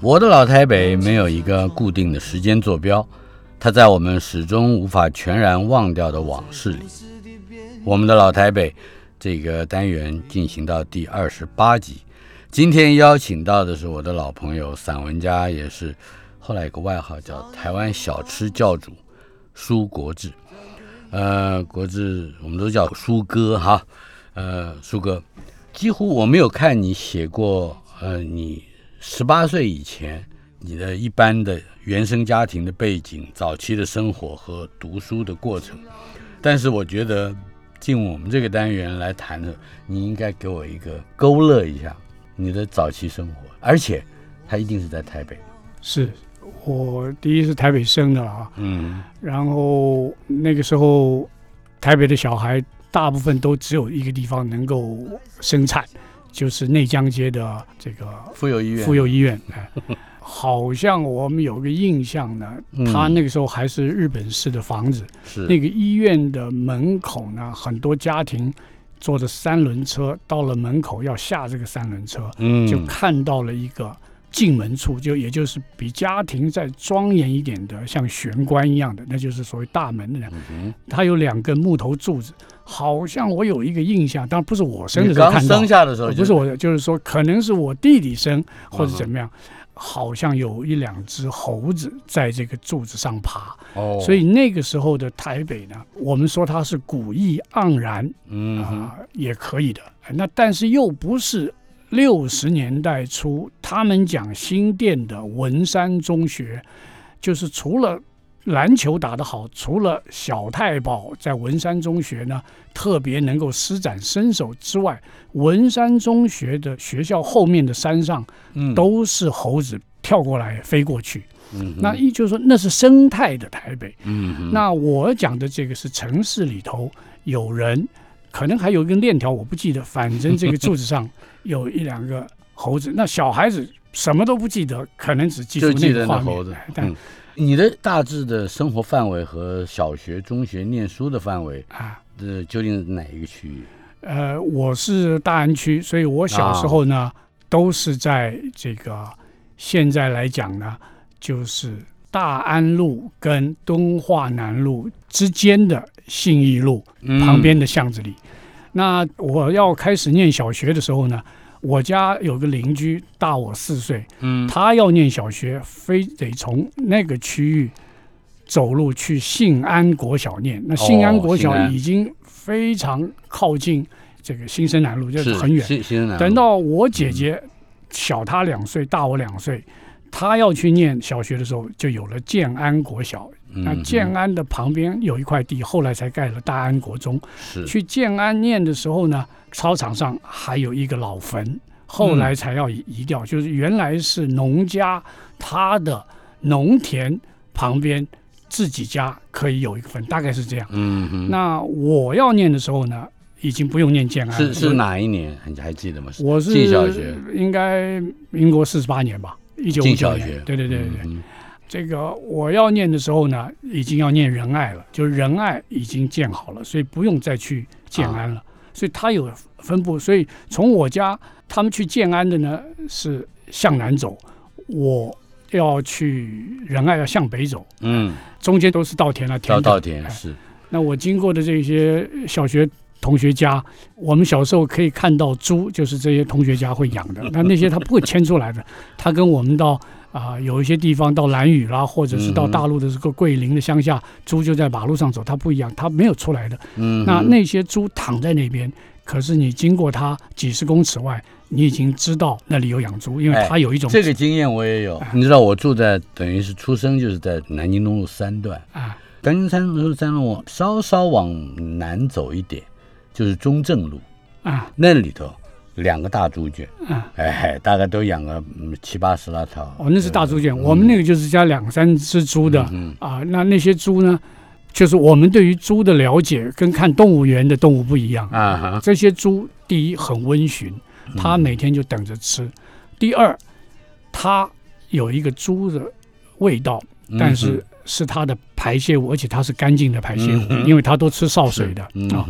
我的老台北没有一个固定的时间坐标，它在我们始终无法全然忘掉的往事里。我们的老台北这个单元进行到第二十八集，今天邀请到的是我的老朋友，散文家，也是后来有个外号叫台湾小吃教主苏国志。呃，国志我们都叫苏哥哈。呃，苏哥，几乎我没有看你写过。呃，你十八岁以前，你的一般的原生家庭的背景、早期的生活和读书的过程，但是我觉得进我们这个单元来谈的，你应该给我一个勾勒一下你的早期生活，而且他一定是在台北。是我第一是台北生的啊，嗯，然后那个时候台北的小孩大部分都只有一个地方能够生产。就是内江街的这个妇幼医院，妇幼医院，哎，好像我们有个印象呢，他那个时候还是日本式的房子，是。那个医院的门口呢，很多家庭坐着三轮车到了门口要下这个三轮车，嗯，就看到了一个。进门处就也就是比家庭再庄严一点的，像玄关一样的，那就是所谓大门的。嗯它有两根木头柱子，好像我有一个印象，当然不是我生的时候看到，生下的时候不是我，就是说可能是我弟弟生或者怎么样，好像有一两只猴子在这个柱子上爬。哦，所以那个时候的台北呢，我们说它是古意盎然，嗯啊，也可以的。那但是又不是。六十年代初，他们讲新店的文山中学，就是除了篮球打得好，除了小太保在文山中学呢特别能够施展身手之外，文山中学的学校后面的山上，都是猴子跳过来飞过去。嗯，那一就是说那是生态的台北。嗯，那我讲的这个是城市里头有人。可能还有一根链条，我不记得。反正这个柱子上有一两个猴子。那小孩子什么都不记得，可能只记住那个猴子。但你的大致的生活范围和小学、中学念书的范围啊，这，究竟是哪一个区域？呃，我是大安区，所以我小时候呢，都是在这个现在来讲呢，就是大安路跟敦化南路之间的信义路旁边的巷子里。那我要开始念小学的时候呢，我家有个邻居大我四岁，嗯，他要念小学，非得从那个区域走路去信安国小念。那信安国小已经非常靠近这个新生南路，就是很远。等到我姐姐小他两岁，大我两岁，他要去念小学的时候，就有了建安国小。那建安的旁边有一块地，后来才盖了大安国中。是去建安念的时候呢，操场上还有一个老坟，后来才要移掉。就是原来是农家他的农田旁边自己家可以有一个坟，大概是这样。嗯哼。那我要念的时候呢，已经不用念建安。是是哪一年？你还记得吗？我是进小学，应该民国四十八年吧，一九五九年。对对对对。这个我要念的时候呢，已经要念仁爱了，就是仁爱已经建好了，所以不用再去建安了。所以它有分布，所以从我家他们去建安的呢是向南走，我要去仁爱要向北走。嗯，中间都是稻田了，田稻田是。那我经过的这些小学同学家，我们小时候可以看到猪，就是这些同学家会养的。那那些他不会牵出来的，他跟我们到。啊，有一些地方到兰屿啦，或者是到大陆的这个桂林的乡下，猪就在马路上走，它不一样，它没有出来的。嗯，那那些猪躺在那边，可是你经过它几十公尺外，你已经知道那里有养猪，因为它有一种这个经验我也有。你知道我住在等于是出生就是在南京东路三段。啊，南京三路三路稍稍往南走一点就是中正路。啊，那里头两个大猪圈啊，哎，大概都养了七八十来头。哦，那是大猪圈，我们那个就是加两三只猪的啊。那那些猪呢？就是我们对于猪的了解跟看动物园的动物不一样啊。这些猪第一很温驯，它每天就等着吃；第二，它有一个猪的味道，但是是它的排泄物，而且它是干净的排泄物，因为它都吃潲水的啊。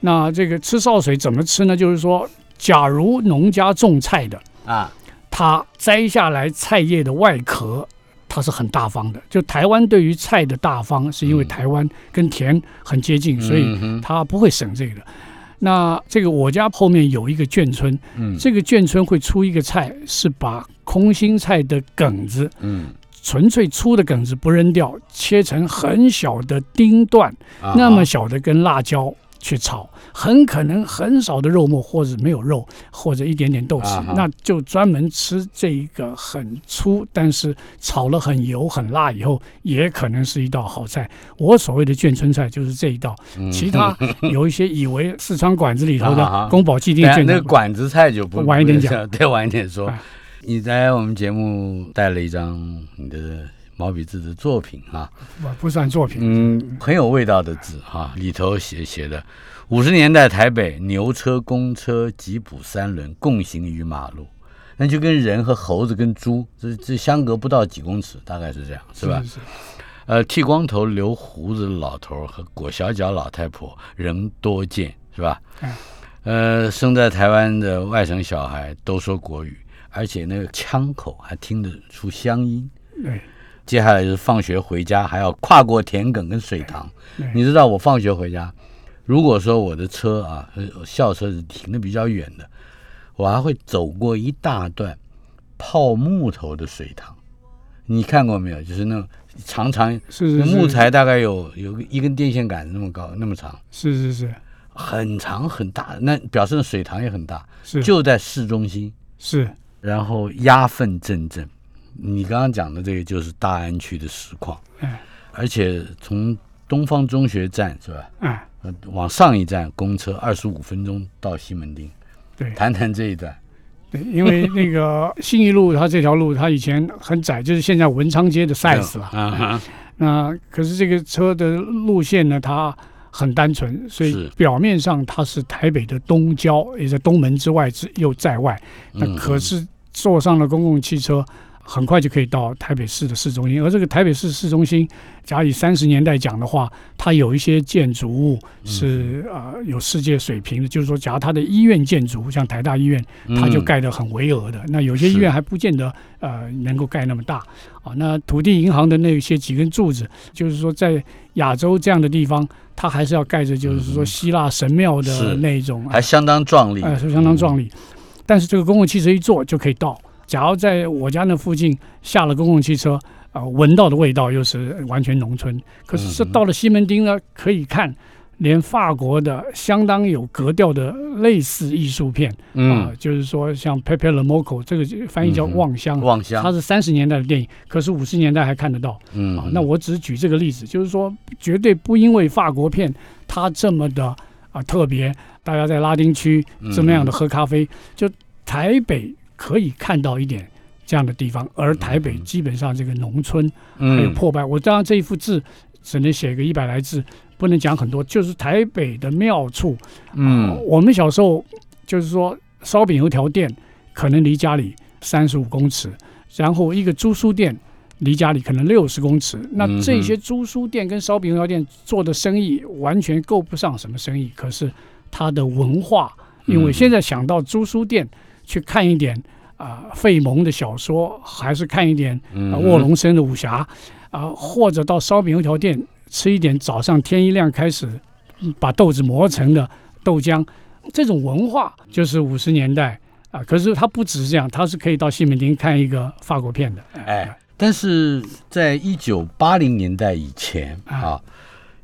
那这个吃潲水怎么吃呢？就是说，假如农家种菜的啊，他摘下来菜叶的外壳。它是很大方的，就台湾对于菜的大方，是因为台湾跟田很接近，所以它不会省这个。那这个我家后面有一个眷村，这个眷村会出一个菜，是把空心菜的梗子，嗯纯粹粗的梗子不扔掉，切成很小的丁段，那么小的跟辣椒。去炒，很可能很少的肉末，或者没有肉，或者一点点豆豉，那就专门吃这一个很粗，但是炒了很油很辣以后，也可能是一道好菜。我所谓的眷村菜就是这一道，其他 有一些以为四川馆子里头的宫保鸡丁那个馆子菜就不晚一点讲，再晚一点说。你在我们节目带了一张你的。毛笔字的作品啊，不不算作品，嗯，很有味道的字哈，里头写写的，五十年代台北牛车、公车、吉普三轮共行于马路，那就跟人和猴子跟猪这这相隔不到几公尺，大概是这样，是吧？是。呃，剃光头留胡子的老头和裹小脚老太婆人多见，是吧？嗯。呃，生在台湾的外省小孩都说国语，而且那个腔口还听得出乡音。对。接下来就是放学回家，还要跨过田埂跟水塘。你知道我放学回家，如果说我的车啊校车是停的比较远的，我还会走过一大段泡木头的水塘。你看过没有？就是那种长长木材，大概有有一根电线杆那么高，那么长。是是是，很长很大，那表示水塘也很大。是就在市中心。是，然后鸭粪阵阵。你刚刚讲的这个就是大安区的实况，嗯，而且从东方中学站是吧？嗯，往上一站公车二十五分钟到西门町，对，谈谈这一段。对，因为那个 信义路它这条路它以前很窄，就是现在文昌街的 size 了。啊那可是这个车的路线呢，它很单纯，所以表面上它是台北的东郊，也在东门之外之又在外。那可是坐上了公共汽车。很快就可以到台北市的市中心，而这个台北市市中心，假以三十年代讲的话，它有一些建筑物是呃有世界水平的，就是说，假如它的医院建筑，像台大医院，它就盖得很巍峨的。那有些医院还不见得呃能够盖那么大啊。那土地银行的那些几根柱子，就是说在亚洲这样的地方，它还是要盖着，就是说希腊神庙的那种，还相当壮丽，哎，是相当壮丽。但是这个公共汽车一坐就可以到。假如在我家那附近下了公共汽车，啊，闻到的味道又是完全农村。可是是到了西门町呢，可以看连法国的相当有格调的类似艺术片，啊，就是说像《Pepe Le Moco》这个翻译叫《望乡》，望乡，它是三十年代的电影，可是五十年代还看得到。嗯，啊，那我只举这个例子，就是说绝对不因为法国片它这么的啊特别，大家在拉丁区这么样的喝咖啡，就台北。可以看到一点这样的地方，而台北基本上这个农村还有破败。我当然这一幅字只能写个一百来字，不能讲很多。就是台北的妙处，嗯，我们小时候就是说烧饼油条店可能离家里三十五公尺，然后一个租书店离家里可能六十公尺。那这些租书店跟烧饼油条店做的生意完全够不上什么生意，可是它的文化，因为现在想到租书店。去看一点啊，费蒙的小说，还是看一点卧龙生的武侠啊，或者到烧饼油条店吃一点早上天一亮开始把豆子磨成的豆浆，这种文化就是五十年代啊。可是它不只是这样，它是可以到西门町看一个法国片的。哎，但是在一九八零年代以前啊，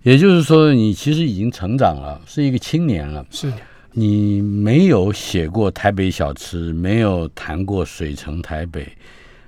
也就是说你其实已经成长了，是一个青年了。是。你没有写过台北小吃，没有谈过水城台北，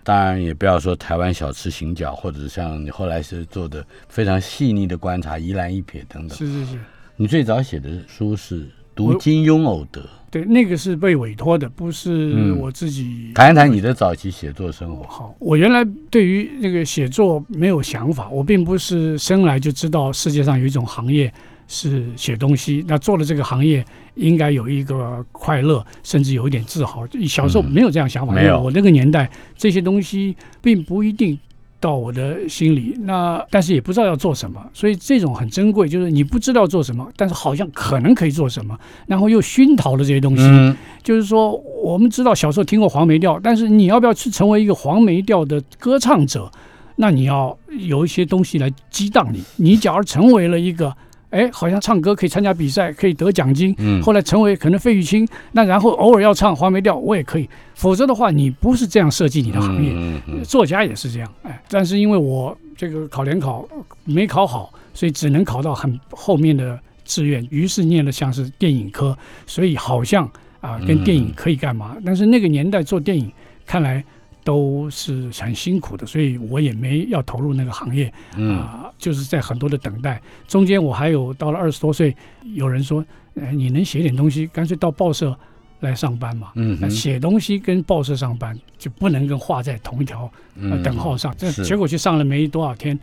当然也不要说台湾小吃行脚，或者像你后来是做的非常细腻的观察，宜兰一撇等等。是是是。你最早写的书是读金庸偶得，对，那个是被委托的，不是我自己。谈一谈你的早期写作生活。好，我原来对于那个写作没有想法，我并不是生来就知道世界上有一种行业是写东西，那做了这个行业应该有一个快乐，甚至有一点自豪。小时候没有这样想法，没有。我那个年代这些东西并不一定。到我的心里，那但是也不知道要做什么，所以这种很珍贵，就是你不知道做什么，但是好像可能可以做什么，然后又熏陶了这些东西。就是说，我们知道小时候听过黄梅调，但是你要不要去成为一个黄梅调的歌唱者？那你要有一些东西来激荡你。你假如成为了一个。哎，好像唱歌可以参加比赛，可以得奖金。嗯，后来成为可能费玉清，那然后偶尔要唱黄梅调，我也可以。否则的话，你不是这样设计你的行业。嗯嗯。作家也是这样。哎，但是因为我这个考联考没考好，所以只能考到很后面的志愿，于是念了像是电影科，所以好像啊跟电影可以干嘛？但是那个年代做电影，看来。都是很辛苦的，所以我也没要投入那个行业啊，就是在很多的等待中间，我还有到了二十多岁，有人说，哎，你能写点东西，干脆到报社来上班嘛。嗯，写东西跟报社上班就不能跟画在同一条等号上。这结果去上了没多少天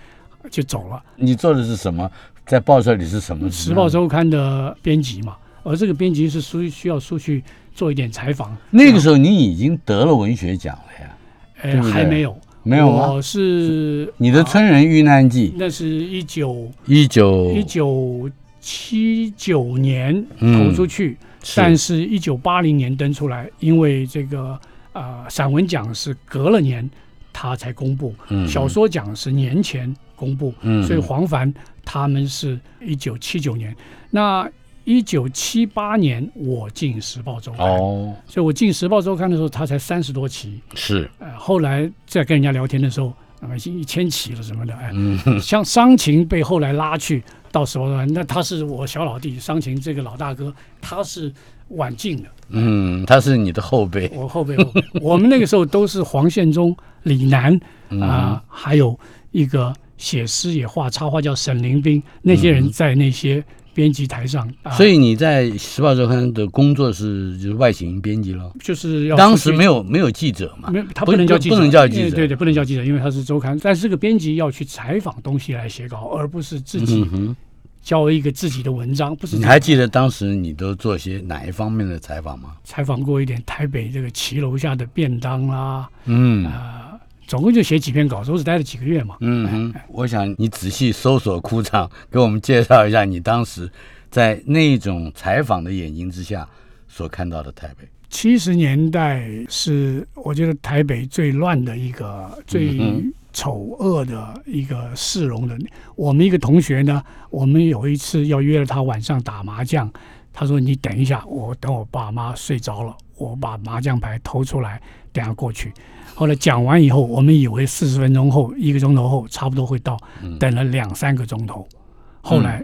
就走了。你做的是什么？在报社里是什么？时报周刊的编辑嘛，而这个编辑是需需要出去做一点采访。那个时候你已经得了文学奖了呀。哎，还没有，没有我是你的《村人遇难记》，那是一九一九一九七九年投出去，但是一九八零年登出来，因为这个啊，散文奖是隔了年他才公布，小说奖是年前公布，所以黄凡他们是一九七九年。那。一九七八年，我进《时报周刊》，哦，所以我进《时报周刊》的时候，他才三十多期。是，呃，后来在跟人家聊天的时候，啊，已经一千期了什么的，哎，像商情被后来拉去到《时报周刊》，那他是我小老弟，商情这个老大哥，他是晚进的。嗯，他是你的后辈。我后辈，我们那个时候都是黄宪忠、李楠啊，还有一个写诗也画插画叫沈凌斌，那些人在那些。编辑台上，所以你在《时报周刊》的工作是就是外形编辑了，就是要当时没有没有记者嘛，没有他不能叫记者，不能叫记者，对对，不能叫记者，因为他是周刊。但是这个编辑要去采访东西来写稿，而不是自己交一个自己的文章。不是你还记得当时你都做些哪一方面的采访吗？采访过一点台北这个骑楼下的便当啦，嗯啊。总共就写几篇稿子，我只待了几个月嘛。嗯哼，我想你仔细搜索库藏，给我们介绍一下你当时在那种采访的眼睛之下所看到的台北。七十年代是我觉得台北最乱的一个、最丑恶的一个市容的。我们一个同学呢，我们有一次要约了他晚上打麻将，他说：“你等一下，我等我爸妈睡着了，我把麻将牌偷出来，等下过去。”后来讲完以后，我们以为四十分钟后、一个钟头后差不多会到，等了两三个钟头。后来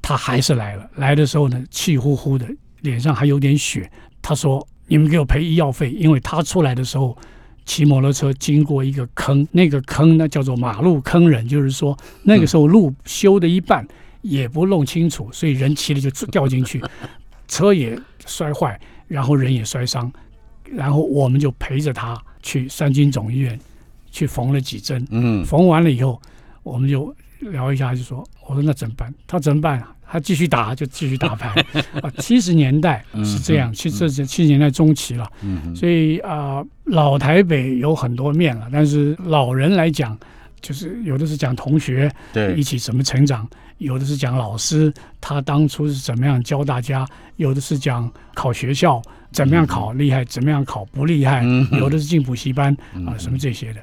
他还是来了，来的时候呢，气呼呼的，脸上还有点血。他说：“你们给我赔医药费，因为他出来的时候骑摩托车经过一个坑，那个坑呢叫做马路坑人，就是说那个时候路修的一半也不弄清楚，所以人骑了就掉进去，车也摔坏，然后人也摔伤，然后我们就陪着他。”去三军总医院去缝了几针，嗯，缝完了以后，我们就聊一下，就说：“我说那怎么办？他怎么办啊？他继续打就继续打牌 啊。”七十年代是这样，其实这是七十年代中期了，嗯，所以啊，老台北有很多面了。但是老人来讲，就是有的是讲同学对一起怎么成长，有的是讲老师他当初是怎么样教大家，有的是讲考学校。怎么样考厉害？怎么样考不厉害？有的是进补习班啊，什么这些的。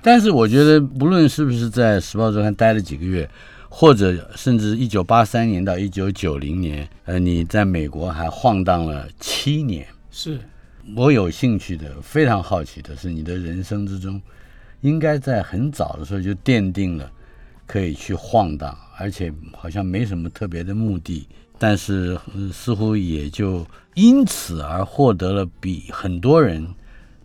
但是我觉得，不论是不是在《时报周刊》待了几个月，或者甚至一九八三年到一九九零年，呃，你在美国还晃荡了七年。是我有兴趣的，非常好奇的是，你的人生之中，应该在很早的时候就奠定了可以去晃荡，而且好像没什么特别的目的。但是似乎也就因此而获得了比很多人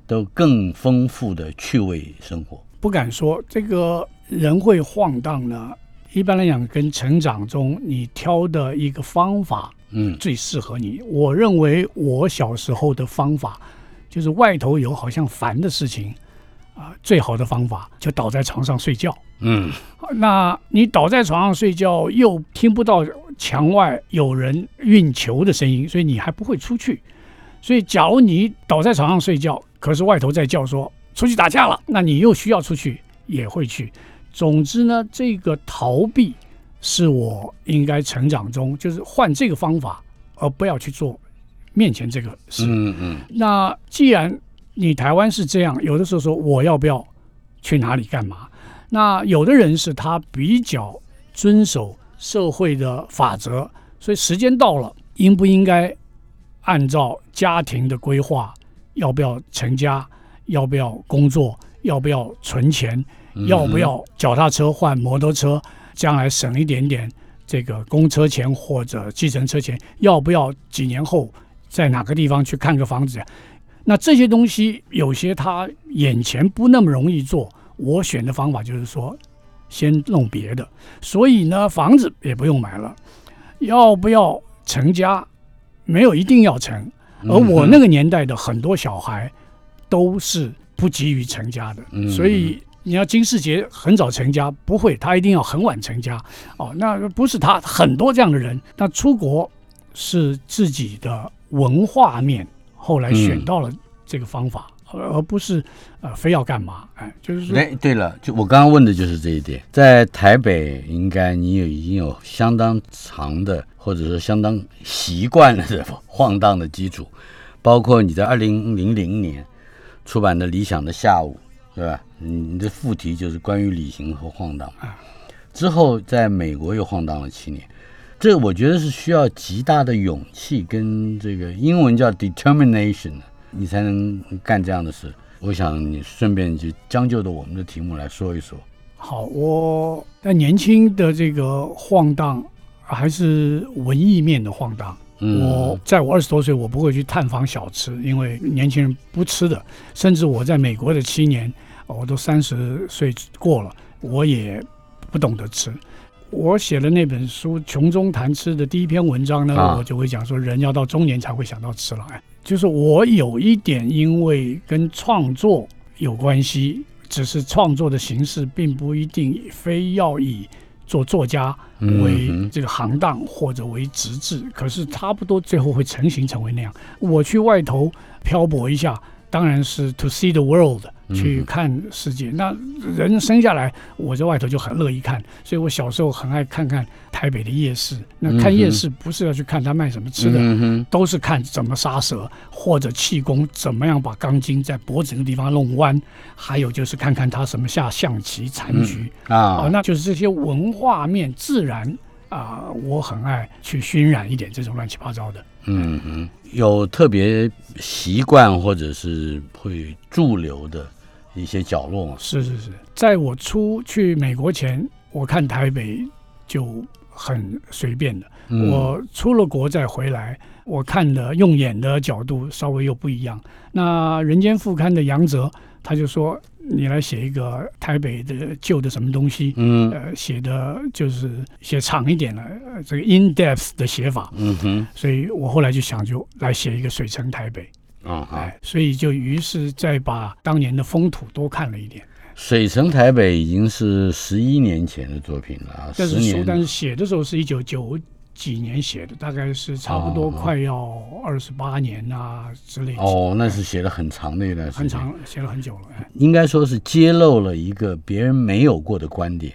都更丰富的趣味生活。不敢说这个人会晃荡呢。一般来讲，跟成长中你挑的一个方法，嗯，最适合你。我认为我小时候的方法，就是外头有好像烦的事情，啊，最好的方法就倒在床上睡觉。嗯，那你倒在床上睡觉，又听不到墙外有人运球的声音，所以你还不会出去。所以，假如你倒在床上睡觉，可是外头在叫说出去打架了，那你又需要出去，也会去。总之呢，这个逃避是我应该成长中，就是换这个方法，而不要去做面前这个事。嗯嗯。那既然你台湾是这样，有的时候说我要不要去哪里干嘛？那有的人是他比较遵守社会的法则，所以时间到了，应不应该按照家庭的规划，要不要成家，要不要工作，要不要存钱？要不要脚踏车换摩托车，将来省一点点这个公车钱或者计程车钱？要不要几年后在哪个地方去看个房子？那这些东西有些他眼前不那么容易做。我选的方法就是说，先弄别的。所以呢，房子也不用买了。要不要成家？没有一定要成。而我那个年代的很多小孩都是不急于成家的，所以。你要金世杰很早成家，不会，他一定要很晚成家。哦，那不是他，很多这样的人。那出国是自己的文化面，后来选到了这个方法，而而不是呃非要干嘛。哎，就是说，哎，对了，就我刚刚问的就是这一点。在台北，应该你有已经有相当长的，或者说相当习惯了的 晃荡的基础，包括你在二零零零年出版的《理想的下午》。对吧？你你的副题就是关于旅行和晃荡啊。之后在美国又晃荡了七年，这我觉得是需要极大的勇气跟这个英文叫 determination，你才能干这样的事。我想你顺便就将就着我们的题目来说一说。好，我在年轻的这个晃荡，还是文艺面的晃荡。我在我二十多岁，我不会去探访小吃，因为年轻人不吃的。甚至我在美国的七年。我都三十岁过了，我也不懂得吃。我写的那本书《穷中谈吃》的第一篇文章呢，我就会讲说，人要到中年才会想到吃了。哎，就是我有一点因为跟创作有关系，只是创作的形式并不一定非要以做作家为这个行当或者为职志，可是差不多最后会成型成为那样。我去外头漂泊一下，当然是 to see the world。去看世界，那人生下来，我在外头就很乐意看，所以我小时候很爱看看台北的夜市。那看夜市不是要去看他卖什么吃的，都是看怎么杀蛇，或者气功怎么样把钢筋在脖子的地方弄弯，还有就是看看他什么下象棋、残局啊，那就是这些文化面自然啊，我很爱去熏染一点这种乱七八糟的。嗯哼，有特别习惯或者是会驻留的。一些角落吗，是是是，在我出去美国前，我看台北就很随便的。我出了国再回来，我看的用眼的角度稍微又不一样。那《人间副刊》的杨哲他就说：“你来写一个台北的旧的什么东西？”嗯，呃，写的就是写长一点的，这个 in depth 的写法。嗯哼，所以我后来就想，就来写一个水城台北。啊，哎，所以就于是再把当年的风土多看了一点。水城台北已经是十一年前的作品了，但是书，但是写的时候是一九九几年写的，大概是差不多快要二十八年啊之类的。哦，那是写了很长的一段时间，很长，写了很久了。应该说是揭露了一个别人没有过的观点，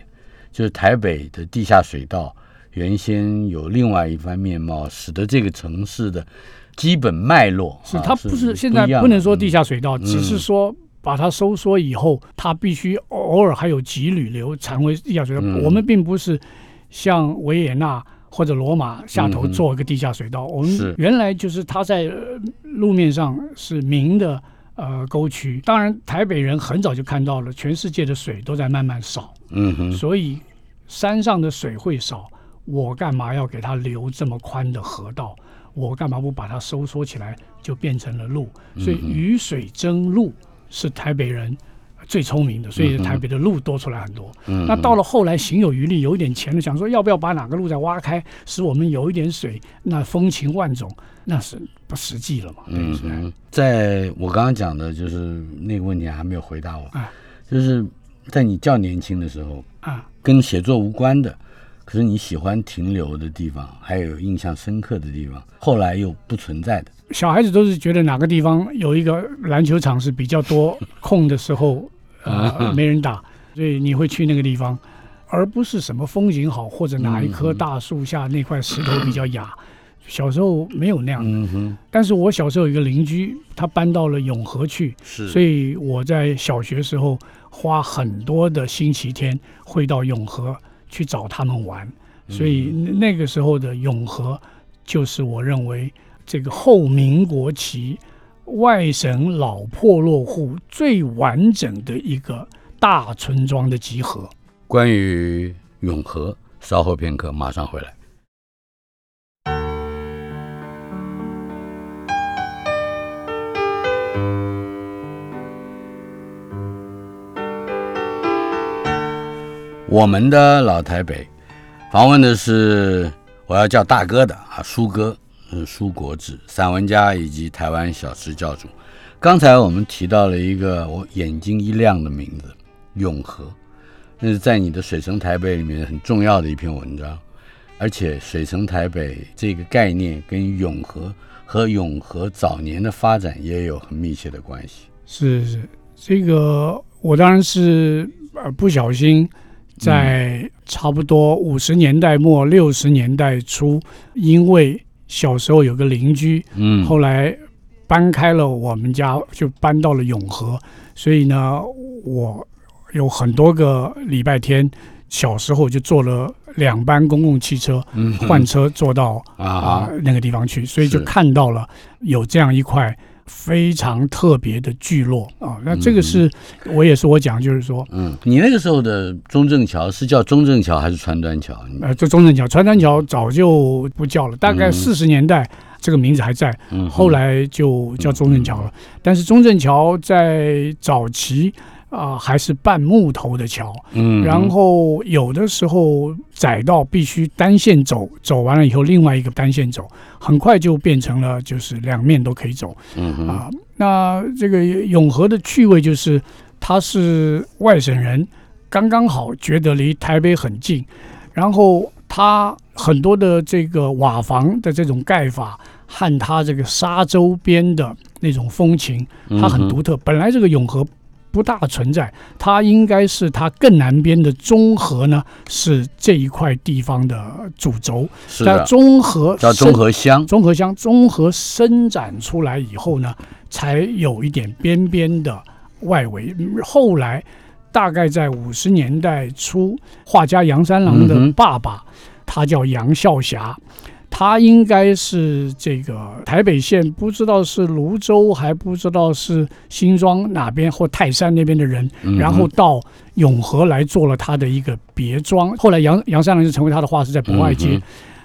就是台北的地下水道原先有另外一番面貌，使得这个城市的。基本脉络是它不是现在不能说地下水道，只是说把它收缩以后，它必须偶尔还有几缕流成为地下水道。我们并不是像维也纳或者罗马下头做一个地下水道，我们原来就是它在路面上是明的呃沟渠。当然，台北人很早就看到了，全世界的水都在慢慢少，嗯哼，所以山上的水会少，我干嘛要给它留这么宽的河道？我干嘛不把它收缩起来，就变成了路？所以雨水争路是台北人最聪明的，所以台北的路多出来很多。那到了后来，行有余力，有一点钱了，想说要不要把哪个路再挖开，使我们有一点水，那风情万种，那是不实际了嘛？嗯，在我刚刚讲的就是那个问题还没有回答我，啊就是在你较年轻的时候啊，跟写作无关的。可是你喜欢停留的地方，还有印象深刻的地方，后来又不存在的。小孩子都是觉得哪个地方有一个篮球场是比较多空的时候，呃，没人打，所以你会去那个地方，而不是什么风景好或者哪一棵大树下那块石头比较雅。小时候没有那样。嗯哼。但是我小时候有一个邻居，他搬到了永和去，是。所以我在小学时候花很多的星期天会到永和。去找他们玩，所以那个时候的永和，就是我认为这个后民国期外省老破落户最完整的一个大村庄的集合。关于永和，稍后片刻马上回来。我们的老台北，访问的是我要叫大哥的啊，苏哥，嗯，苏国志，散文家以及台湾小吃教主。刚才我们提到了一个我眼睛一亮的名字——永和，那是在你的《水城台北》里面很重要的一篇文章。而且，水城台北这个概念跟永和和永和早年的发展也有很密切的关系。是是，这个我当然是呃不小心。在差不多五十年代末六十年代初，因为小时候有个邻居，嗯，后来搬开了我们家，就搬到了永和，所以呢，我有很多个礼拜天，小时候就坐了两班公共汽车，换车坐到啊。那个地方去，所以就看到了有这样一块。非常特别的聚落啊，那这个是我也是我讲，就是说，嗯，你那个时候的中正桥是叫中正桥还是川端桥？呃，这中正桥，川端桥早就不叫了，大概四十年代这个名字还在，后来就叫中正桥了。但是中正桥在早期。啊，还是半木头的桥，嗯，然后有的时候窄到必须单线走，走完了以后另外一个单线走，很快就变成了就是两面都可以走，嗯啊，那这个永和的趣味就是他是外省人，刚刚好觉得离台北很近，然后他很多的这个瓦房的这种盖法和他这个沙洲边的那种风情，它很独特。本来这个永和。不大存在，它应该是它更南边的中和呢，是这一块地方的主轴。是的，中和叫中和乡，中和乡，中和伸展出来以后呢，才有一点边边的外围。后来大概在五十年代初，画家杨三郎的爸爸，他叫杨孝霞。他应该是这个台北县，不知道是泸州，还不知道是新庄哪边或泰山那边的人，然后到永和来做了他的一个别庄。后来杨杨三郎就成为他的画师，在博爱街。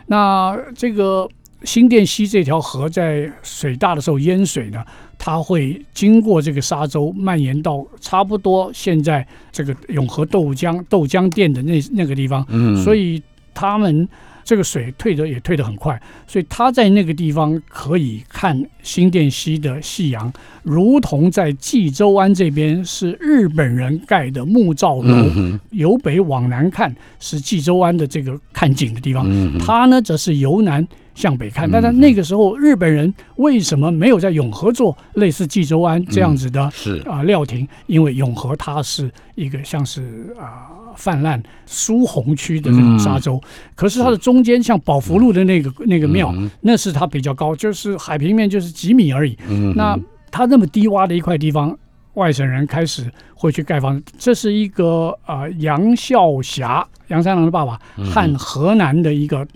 那这个新店溪这条河在水大的时候淹水呢，它会经过这个沙洲，蔓延到差不多现在这个永和豆浆豆浆店的那那个地方。嗯，所以他们。这个水退的也退得很快，所以他在那个地方可以看新店溪的夕阳，如同在济州湾这边是日本人盖的木造楼，由北往南看是济州湾的这个看景的地方。他呢则是由南向北看。但是那个时候日本人为什么没有在永和做类似济州湾这样子的啊料亭？因为永和它是一个像是啊。泛滥苏洪区的这种沙洲，可是它的中间像宝福路的那个那个庙，那是它比较高，就是海平面就是几米而已。那它那么低洼的一块地方，外省人开始会去盖房子。这是一个啊杨孝霞杨三郎的爸爸和河南的一个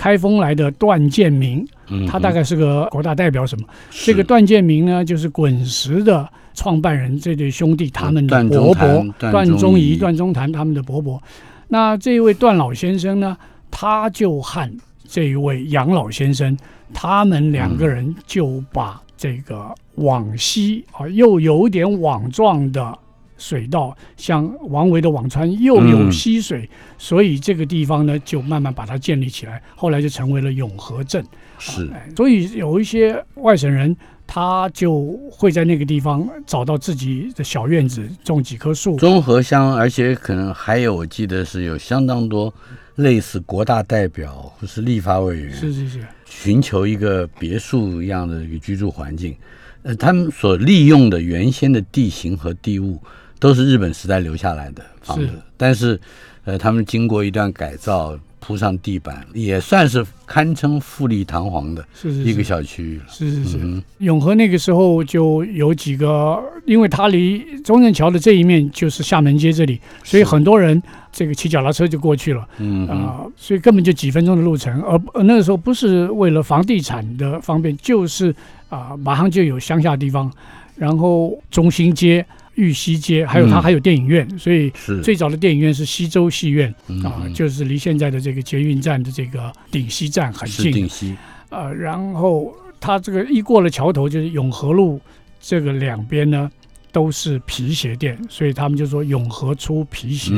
开封来的段建明，他大概是个国大代表什么？这个段建明呢，就是滚石的。创办人这对兄弟，他们的伯伯段中仪、段中谭他们的伯伯。那这一位段老先生呢，他就和这一位杨老先生，他们两个人就把这个往昔啊，又有点网状的水道，像王维的辋川又有溪水，所以这个地方呢，就慢慢把它建立起来，后来就成为了永和镇。是，所以有一些外省人。他就会在那个地方找到自己的小院子，种几棵树。综合乡，而且可能还有，我记得是有相当多类似国大代表或是立法委员，是是是，寻求一个别墅一样的一个居住环境。呃，他们所利用的原先的地形和地物，都是日本时代留下来的房子，但是，呃，他们经过一段改造。铺上地板也算是堪称富丽堂皇的一个小区域了。是是是，永和那个时候就有几个，因为它离中正桥的这一面就是厦门街这里，所以很多人这个骑脚踏车就过去了。嗯啊，所以根本就几分钟的路程。而那个时候不是为了房地产的方便，就是啊，马上就有乡下地方，然后中心街。玉溪街，还有它还有电影院，所以最早的电影院是西周戏院啊，就是离现在的这个捷运站的这个顶溪站很近。顶溪，呃，然后它这个一过了桥头，就是永和路这个两边呢都是皮鞋店，所以他们就说永和出皮鞋，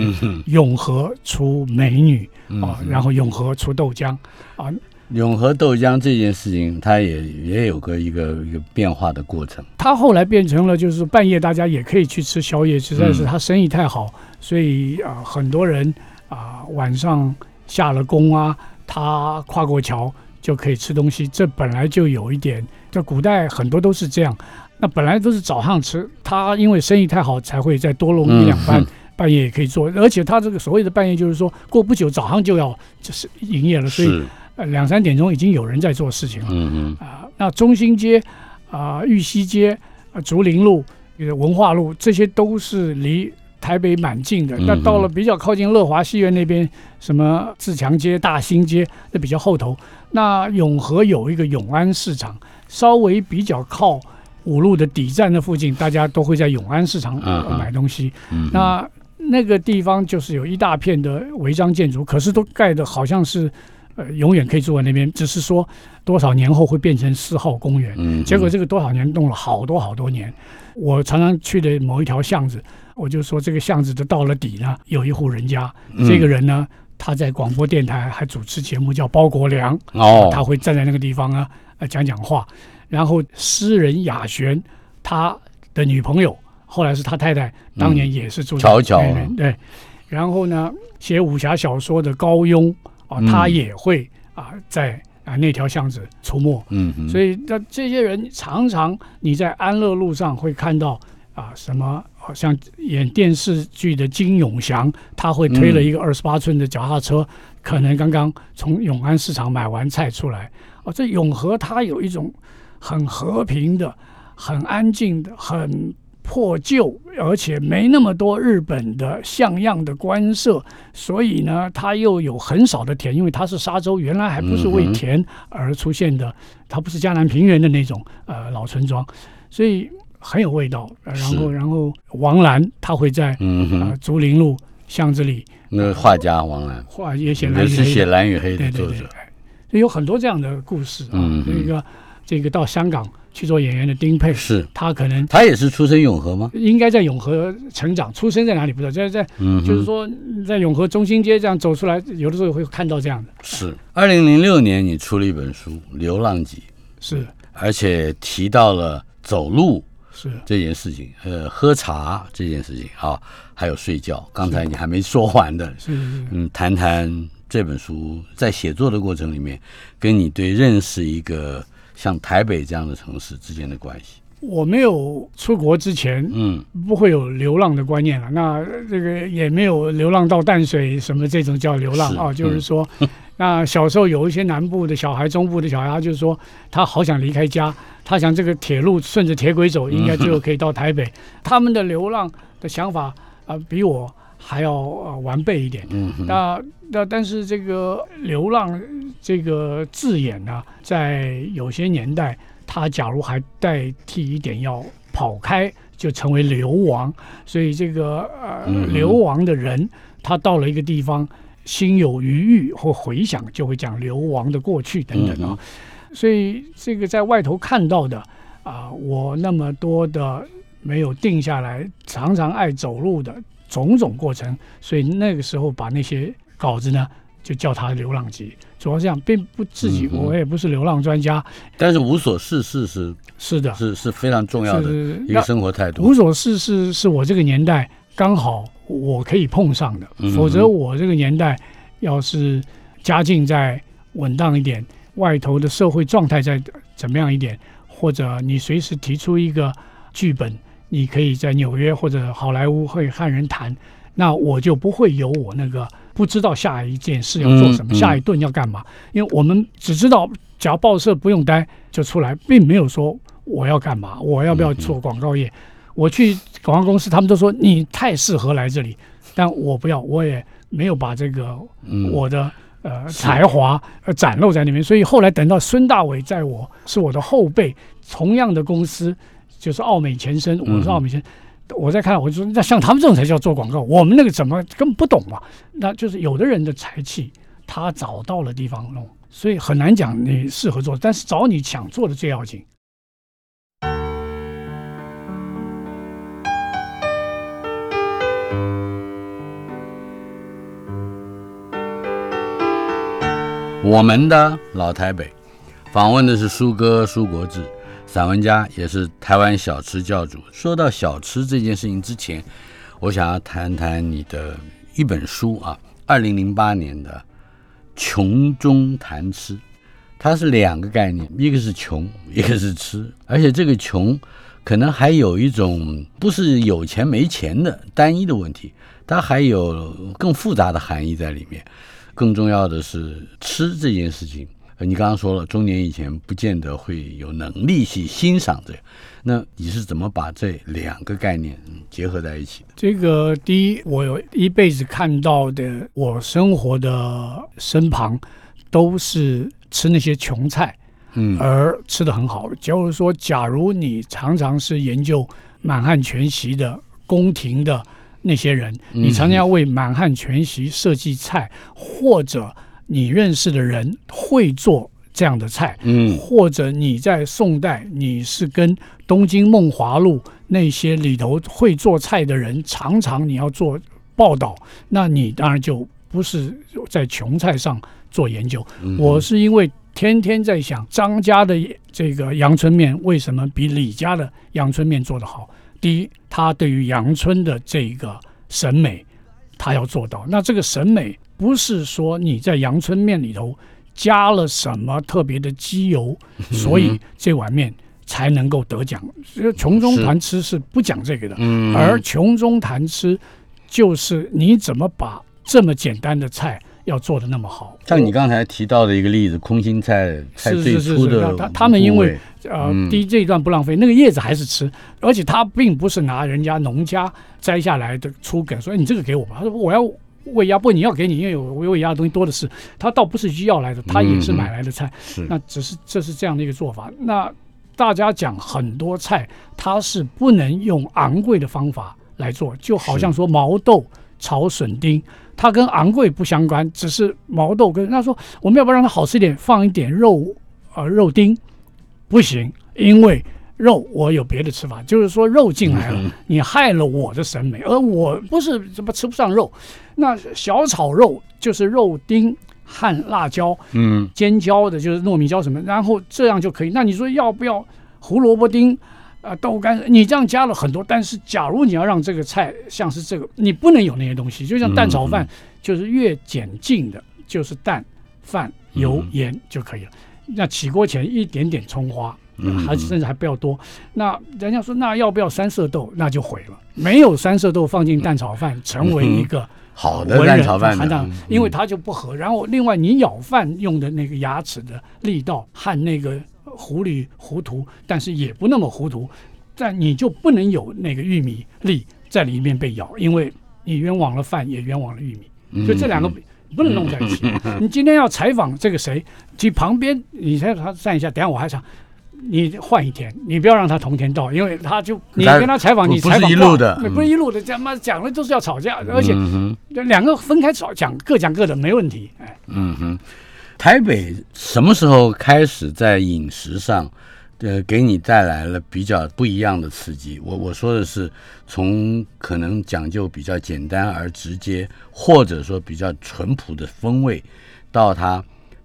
永和出美女啊，然后永和出豆浆啊。永和豆浆这件事情，它也也有个一个一个变化的过程。它后来变成了，就是半夜大家也可以去吃宵夜，实在是它生意太好，所以啊，很多人啊晚上下了工啊，他跨过桥就可以吃东西。这本来就有一点，在古代很多都是这样。那本来都是早上吃，他因为生意太好，才会再多弄一两班，半夜也可以做。而且他这个所谓的半夜，就是说过不久早上就要就是营业了，所以。呃，两三点钟已经有人在做事情了。嗯嗯。啊，那中心街、啊玉溪街、啊竹林路、文化路，这些都是离台北蛮近的。那到了比较靠近乐华戏院那边，什么自强街、大兴街，那比较后头。那永和有一个永安市场，稍微比较靠五路的底站的附近，大家都会在永安市场买东西。嗯。那那个地方就是有一大片的违章建筑，可是都盖的好像是。呃，永远可以住在那边，只是说多少年后会变成四号公园。嗯，结果这个多少年弄了好多好多年。我常常去的某一条巷子，我就说这个巷子的到了底呢，有一户人家，这个人呢，他在广播电台还主持节目，叫包国良。哦，他会站在那个地方啊，呃，讲讲话。然后诗人雅璇，他的女朋友后来是他太太，当年也是住在那边。对，然后呢，写武侠小说的高庸。啊，他也会啊，在啊那条巷子出没，嗯，所以那这些人常常你在安乐路上会看到啊，什么好像演电视剧的金永祥，他会推了一个二十八寸的脚踏车，可能刚刚从永安市场买完菜出来。哦，这永和它有一种很和平的、很安静的、很。破旧，而且没那么多日本的像样的官舍，所以呢，它又有很少的田，因为它是沙洲，原来还不是为田而出现的，它不是江南平原的那种呃老村庄，所以很有味道。然后，然后王兰他会在啊竹林路巷子里，那画家王兰。画也写蓝是写蓝与黑的作者，有很多这样的故事啊。那个这个到香港。去做演员的丁佩是，他可能他也是出生永和吗？应该在永和成长，出生在哪里不知道，在在，就是说在永和中心街这样走出来，有的时候会看到这样的。是，二零零六年你出了一本书《流浪记》，是，而且提到了走路是这件事情，呃，喝茶这件事情啊，还有睡觉。刚才你还没说完的，是是，嗯，谈谈这本书在写作的过程里面，跟你对认识一个。像台北这样的城市之间的关系，我没有出国之前，嗯，不会有流浪的观念了。那这个也没有流浪到淡水什么这种叫流浪啊，就是说，那小时候有一些南部的小孩、中部的小孩，就是说他好想离开家，他想这个铁路顺着铁轨走，应该最后可以到台北。他们的流浪的想法啊，比我。还要呃完备一点。嗯，那那但是这个流浪这个字眼呢，在有些年代，它假如还代替一点要跑开，就成为流亡。所以这个呃流亡的人，他到了一个地方，心有余欲或回想，就会讲流亡的过去等等啊。所以这个在外头看到的啊，我那么多的没有定下来，常常爱走路的种种过程，所以那个时候把那些稿子呢，就叫他流浪集。主要这样，并不自己，我也不是流浪专家。但是无所事事是是的，是是非常重要的一个生活态度。无所事事是我这个年代刚好我可以碰上的，否则我这个年代要是家境再稳当一点，外头的社会状态再怎么样一点，或者你随时提出一个剧本，你可以在纽约或者好莱坞会和人谈，那我就不会有我那个。不知道下一件事要做什么，下一顿要干嘛？因为我们只知道，只要报社不用待就出来，并没有说我要干嘛，我要不要做广告业？我去广告公司，他们都说你太适合来这里，但我不要，我也没有把这个我的呃才华呃展露在里面。所以后来等到孙大伟在我是我的后辈，同样的公司就是奥美前身，我是奥美前。我在看，我就说，那像他们这种才叫做广告，我们那个怎么根本不懂嘛？那就是有的人的才气，他找到了地方弄，所以很难讲你适合做，但是找你想做的最要紧。我们的老台北，访问的是苏哥苏国志。散文家也是台湾小吃教主。说到小吃这件事情之前，我想要谈谈你的一本书啊，二零零八年的《穷中谈吃》，它是两个概念，一个是穷，一个是吃，而且这个穷可能还有一种不是有钱没钱的单一的问题，它还有更复杂的含义在里面。更重要的是吃这件事情。你刚刚说了，中年以前不见得会有能力去欣赏这个，那你是怎么把这两个概念结合在一起的？这个第一，我有一辈子看到的，我生活的身旁都是吃那些穷菜，嗯，而吃的很好。就是说，假如你常常是研究满汉全席的宫廷的那些人，你常常要为满汉全席设计菜，或者。你认识的人会做这样的菜，嗯，或者你在宋代，你是跟东京梦华录那些里头会做菜的人，常常你要做报道，那你当然就不是在穷菜上做研究。我是因为天天在想张家的这个阳春面为什么比李家的阳春面做得好？第一，他对于阳春的这个审美，他要做到。那这个审美。不是说你在阳春面里头加了什么特别的机油，所以这碗面才能够得奖。穷中谈吃是不讲这个的，而穷中谈吃就是你怎么把这么简单的菜要做的那么好。像你刚才提到的一个例子，空心菜菜最初的，他他们因为呃，第一这一段不浪费，那个叶子还是吃，而且他并不是拿人家农家摘下来的粗梗，说你这个给我吧，他说我要。喂鸭不过，你要给你，因为有喂鸭的东西多的是。他倒不是医药来的，他也是买来的菜。是，那只是这是这样的一个做法。那大家讲很多菜，它是不能用昂贵的方法来做，就好像说毛豆炒笋丁，它跟昂贵不相关，只是毛豆跟他说我们要不要让它好吃一点，放一点肉呃肉丁，不行，因为。肉我有别的吃法，就是说肉进来了，你害了我的审美，而我不是怎么吃不上肉。那小炒肉就是肉丁和辣椒，嗯，尖椒的就是糯米椒什么，然后这样就可以。那你说要不要胡萝卜丁啊豆干？你这样加了很多，但是假如你要让这个菜像是这个，你不能有那些东西。就像蛋炒饭，就是越简净的，就是蛋、饭、油、盐就可以了。那起锅前一点点葱花。还甚至还不要多，那人家说那要不要三色豆？那就毁了。没有三色豆放进蛋炒饭，成为一个好的蛋炒饭因为它就不合。然后另外你咬饭用的那个牙齿的力道和那个糊里糊涂，但是也不那么糊涂，但你就不能有那个玉米粒在里面被咬，因为你冤枉了饭，也冤枉了玉米。就这两个不能弄在一起。你今天要采访这个谁，去旁边你先他站一下，等下我还想。你换一天，你不要让他同天到，因为他就你跟他采访，你采访一路的，不是一路的，他妈讲的都是要吵架，而且两个分开吵讲，各讲各的没问题。哎，嗯哼，台北什么时候开始在饮食上，呃，给你带来了比较不一样的刺激？我我说的是从可能讲究比较简单而直接，或者说比较淳朴的风味，到它。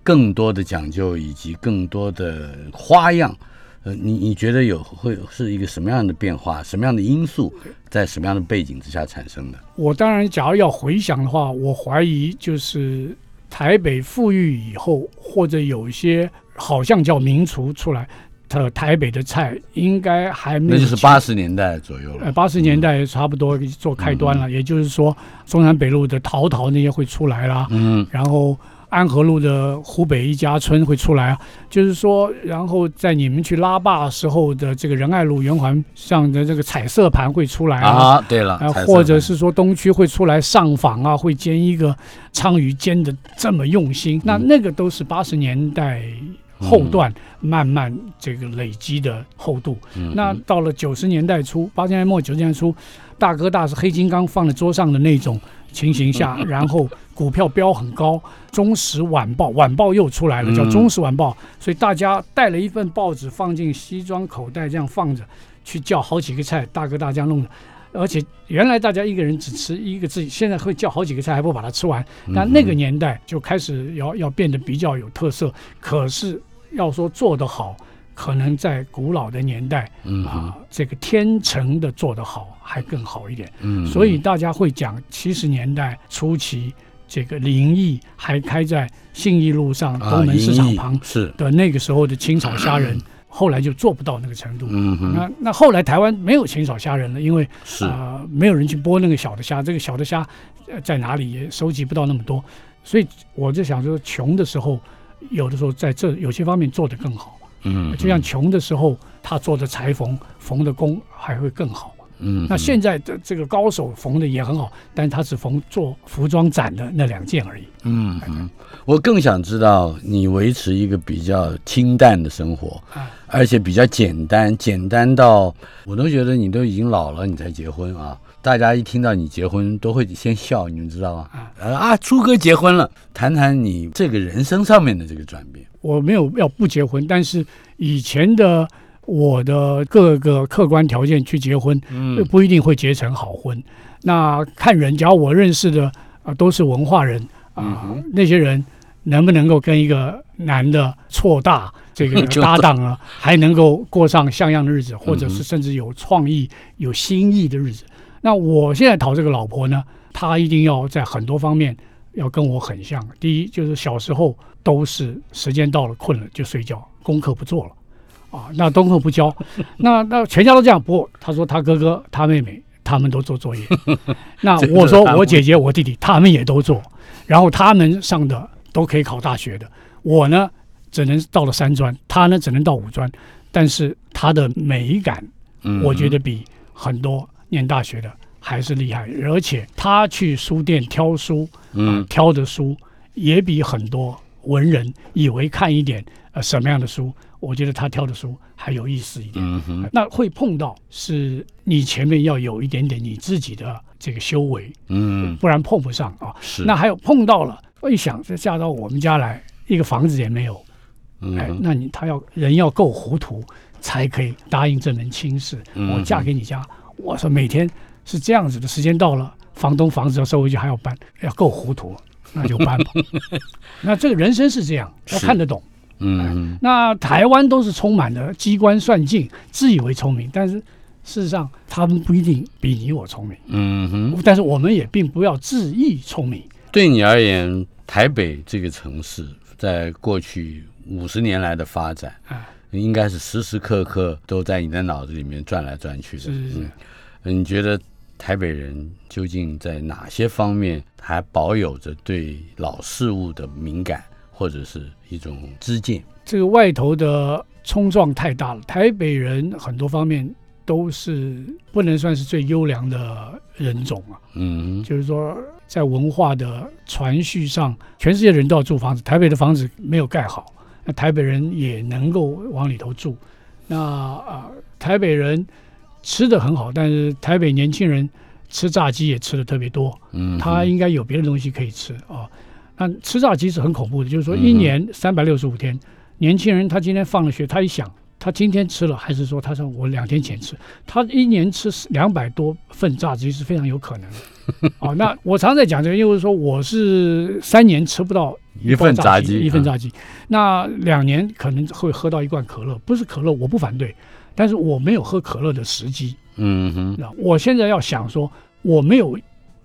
更多的讲究以及更多的花样，呃，你你觉得有会是一个什么样的变化？什么样的因素在什么样的背景之下产生的？我当然，假如要回想的话，我怀疑就是台北富裕以后，或者有一些好像叫名厨出来，他台北的菜应该还没有那就是八十年代左右了。呃，八十年代差不多做开端了，也就是说中山北路的陶陶那些会出来啦，嗯，然后。安和路的湖北一家村会出来啊，就是说，然后在你们去拉坝时候的这个仁爱路圆环上的这个彩色盘会出来啊，对了，或者是说东区会出来上访啊，会煎一个鲳鱼煎的这么用心，那那个都是八十年代后段慢慢这个累积的厚度。那到了九十年代初，八十年代末九十年代初，大哥大是黑金刚放在桌上的那种。情形下，然后股票标很高，中时晚报晚报又出来了，叫中时晚报，所以大家带了一份报纸放进西装口袋这样放着，去叫好几个菜，大哥大这样弄的。而且原来大家一个人只吃一个字，现在会叫好几个菜，还不把它吃完。但那个年代就开始要要变得比较有特色，可是要说做得好。可能在古老的年代，啊，这个天成的做得好还更好一点。嗯，所以大家会讲七十年代初期，这个林毅还开在信义路上东门市场旁是。的那个时候的清炒虾仁，后来就做不到那个程度。嗯那那后来台湾没有清炒虾仁了，因为是。啊，没有人去剥那个小的虾，这个小的虾在哪里也收集不到那么多，所以我就想说，穷的时候，有的时候在这有些方面做得更好。嗯，就像穷的时候，他做的裁缝缝的工还会更好。嗯，那现在的这个高手缝的也很好，但是他只缝做服装展的那两件而已。嗯嗯，我更想知道你维持一个比较清淡的生活，而且比较简单，简单到我都觉得你都已经老了，你才结婚啊。大家一听到你结婚都会先笑，你们知道吗？啊啊，初哥结婚了，谈谈你这个人生上面的这个转变。我没有要不结婚，但是以前的我的各个客观条件去结婚，嗯，不一定会结成好婚。那看人，假如我认识的啊都是文化人啊，那些人能不能够跟一个男的错大这个 搭档啊，还能够过上像样的日子，或者是甚至有创意、有新意的日子？那我现在讨这个老婆呢，她一定要在很多方面要跟我很像。第一，就是小时候都是时间到了困了就睡觉，功课不做了，啊，那功课不交，那那全家都这样。不过他说他哥哥、他妹妹他们都做作业，那我说我姐姐、我弟弟他们也都做，然后他们上的都可以考大学的，我呢只能到了三专，他呢只能到五专，但是他的美感，我觉得比很多。念大学的还是厉害，而且他去书店挑书，嗯，挑的书也比很多文人以为看一点呃什么样的书，我觉得他挑的书还有意思一点。嗯哼，那会碰到是你前面要有一点点你自己的这个修为，嗯，不然碰不上啊。是，那还有碰到了，我一想，这嫁到我们家来，一个房子也没有，哎，那你他要人要够糊涂才可以答应这门亲事，我嫁给你家。我说每天是这样子的，时间到了，房东房子要收回去还要搬，要够糊涂，那就搬吧。那这个人生是这样，要看得懂。嗯，那台湾都是充满了机关算尽，自以为聪明，但是事实上他们不一定比你我聪明。嗯哼，但是我们也并不要自意聪明。对你而言，台北这个城市在过去五十年来的发展。应该是时时刻刻都在你的脑子里面转来转去的。是是是。你觉得台北人究竟在哪些方面还保有着对老事物的敏感，或者是一种知见？这个外头的冲撞太大了。台北人很多方面都是不能算是最优良的人种啊。嗯。就是说，在文化的传续上，全世界人都要住房子，台北的房子没有盖好。那台北人也能够往里头住，那啊，台北人吃的很好，但是台北年轻人吃炸鸡也吃的特别多。嗯，他应该有别的东西可以吃啊。那吃炸鸡是很恐怖的，就是说一年三百六十五天，年轻人他今天放了学，他一想，他今天吃了，还是说他说我两天前吃，他一年吃两百多份炸鸡是非常有可能的。哦，那我常在讲这个，因为说我是三年吃不到一份炸鸡，一份炸鸡，那两年可能会喝到一罐可乐，不是可乐我不反对，但是我没有喝可乐的时机。嗯哼，那我现在要想说我没有。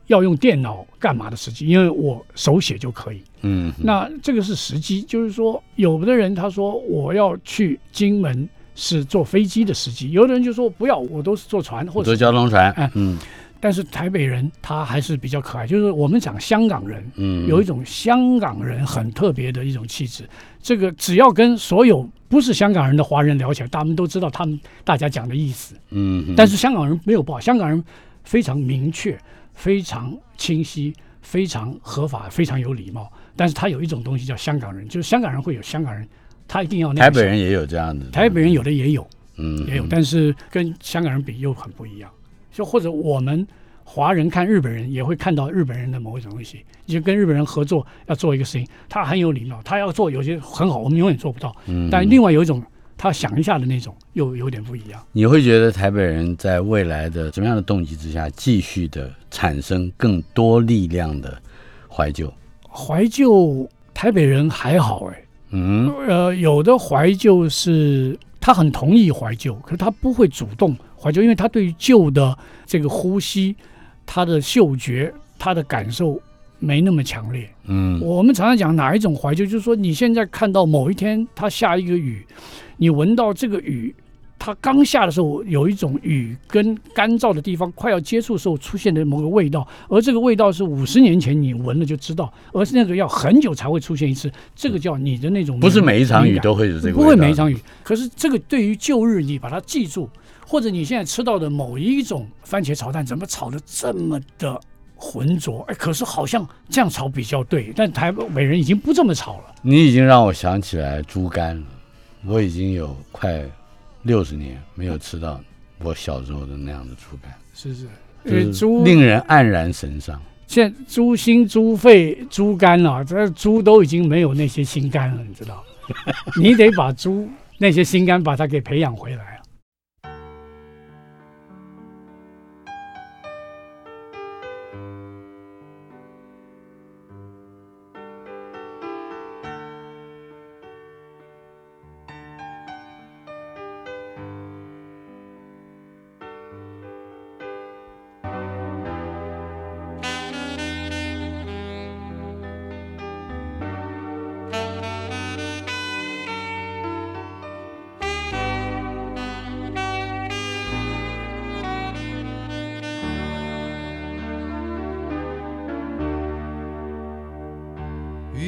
要用电脑干嘛的时机？因为我手写就可以。嗯，那这个是时机，就是说，有的人他说我要去金门是坐飞机的时机，有的人就说不要，我都是坐船或者坐交通船。嗯，但是台北人他还是比较可爱，就是我们讲香港人，嗯，有一种香港人很特别的一种气质。这个只要跟所有不是香港人的华人聊起来，他们都知道他们大家讲的意思。嗯，但是香港人没有不好，香港人非常明确。非常清晰，非常合法，非常有礼貌。但是他有一种东西叫香港人，就是香港人会有香港人，他一定要那。台北人也有这样的，台北人有的也有，嗯，也有，但是跟香港人比又很不一样。就或者我们华人看日本人，也会看到日本人的某一种东西。就跟日本人合作要做一个事情，他很有礼貌，他要做有些很好，我们永远做不到。嗯，但另外有一种。他想一下的那种又有点不一样。你会觉得台北人在未来的什么样的动机之下，继续的产生更多力量的怀旧？怀旧，台北人还好哎。嗯，呃，有的怀旧是他很同意怀旧，可是他不会主动怀旧，因为他对于旧的这个呼吸，他的嗅觉，他的感受。没那么强烈。嗯，我们常常讲哪一种怀旧，就是说你现在看到某一天它下一个雨，你闻到这个雨，它刚下的时候有一种雨跟干燥的地方快要接触时候出现的某个味道，而这个味道是五十年前你闻了就知道，而是那个要很久才会出现一次，这个叫你的那种。不是每一场雨都会有这个。不会每一场雨，可是这个对于旧日你把它记住，或者你现在吃到的某一种番茄炒蛋，怎么炒的这么的？浑浊哎，可是好像这样炒比较对，但台北人已经不这么炒了。你已经让我想起来猪肝了，我已经有快六十年没有吃到我小时候的那样的猪肝。是是，因为猪令人黯然神伤。现在猪心、猪肺、猪肝啊，这猪都已经没有那些心肝了，你知道？你得把猪那些心肝把它给培养回来。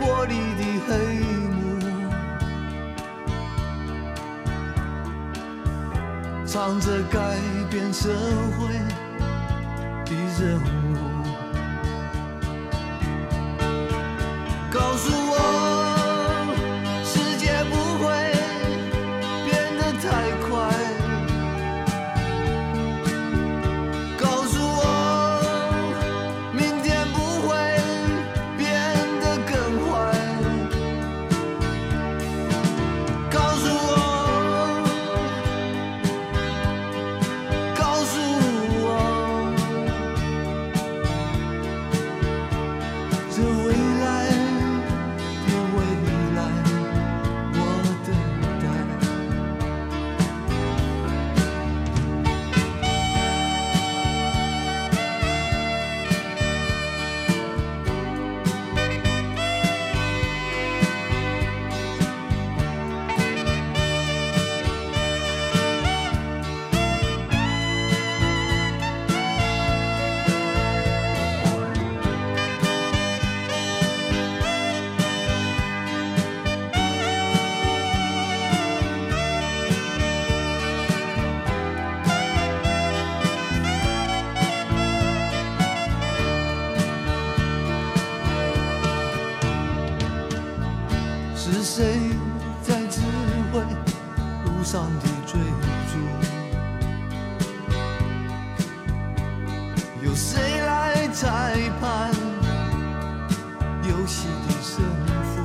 玻璃的黑幕，藏着改变社会的任务，幸福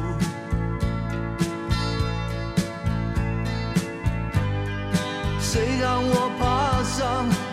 谁让我爬上